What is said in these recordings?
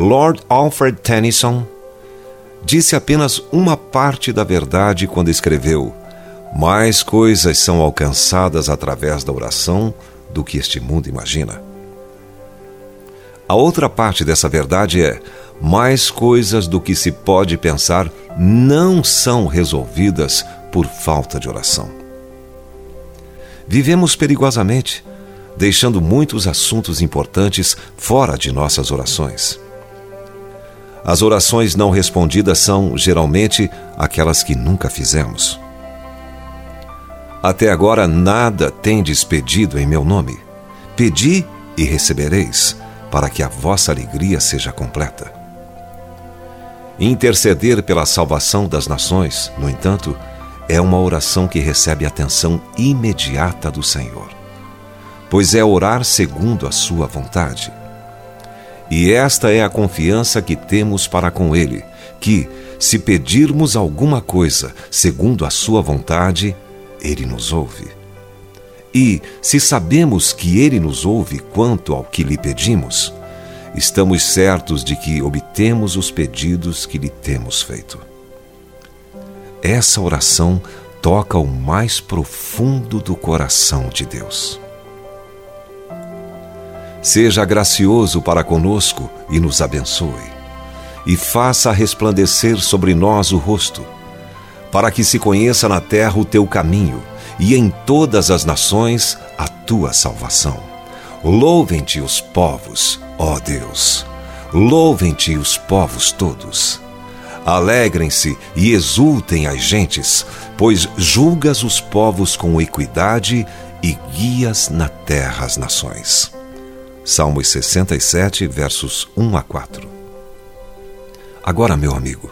Lord Alfred Tennyson disse apenas uma parte da verdade quando escreveu: Mais coisas são alcançadas através da oração do que este mundo imagina. A outra parte dessa verdade é: mais coisas do que se pode pensar não são resolvidas por falta de oração. Vivemos perigosamente, deixando muitos assuntos importantes fora de nossas orações. As orações não respondidas são, geralmente, aquelas que nunca fizemos. Até agora nada tendes pedido em meu nome. Pedi e recebereis, para que a vossa alegria seja completa. Interceder pela salvação das nações, no entanto, é uma oração que recebe atenção imediata do Senhor, pois é orar segundo a sua vontade. E esta é a confiança que temos para com Ele, que, se pedirmos alguma coisa segundo a Sua vontade, Ele nos ouve. E, se sabemos que Ele nos ouve quanto ao que lhe pedimos, estamos certos de que obtemos os pedidos que lhe temos feito. Essa oração toca o mais profundo do coração de Deus. Seja gracioso para conosco e nos abençoe, e faça resplandecer sobre nós o rosto, para que se conheça na terra o teu caminho e em todas as nações a tua salvação. Louvem-te os povos, ó Deus. Louvem-te os povos todos. Alegrem-se e exultem as gentes, pois julgas os povos com equidade e guias na terra as nações. Salmos 67, versos 1 a 4. Agora, meu amigo,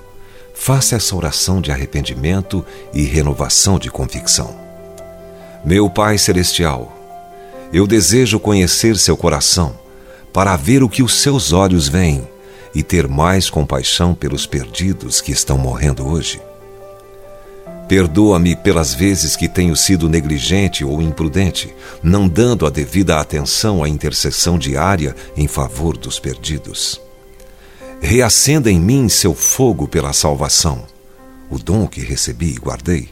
faça essa oração de arrependimento e renovação de convicção. Meu Pai Celestial, eu desejo conhecer seu coração para ver o que os seus olhos veem e ter mais compaixão pelos perdidos que estão morrendo hoje. Perdoa-me pelas vezes que tenho sido negligente ou imprudente, não dando a devida atenção à intercessão diária em favor dos perdidos. Reacenda em mim seu fogo pela salvação, o dom que recebi e guardei,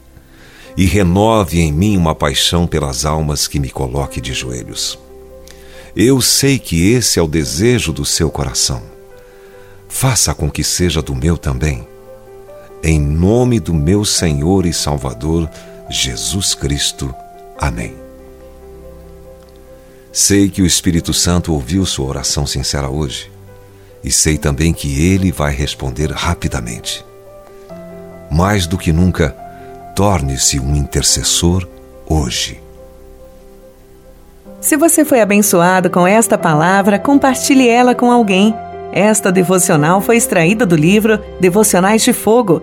e renove em mim uma paixão pelas almas que me coloque de joelhos. Eu sei que esse é o desejo do seu coração. Faça com que seja do meu também em nome do meu Senhor e Salvador, Jesus Cristo. Amém. Sei que o Espírito Santo ouviu sua oração sincera hoje e sei também que ele vai responder rapidamente. Mais do que nunca, torne-se um intercessor hoje. Se você foi abençoado com esta palavra, compartilhe ela com alguém. Esta devocional foi extraída do livro Devocionais de Fogo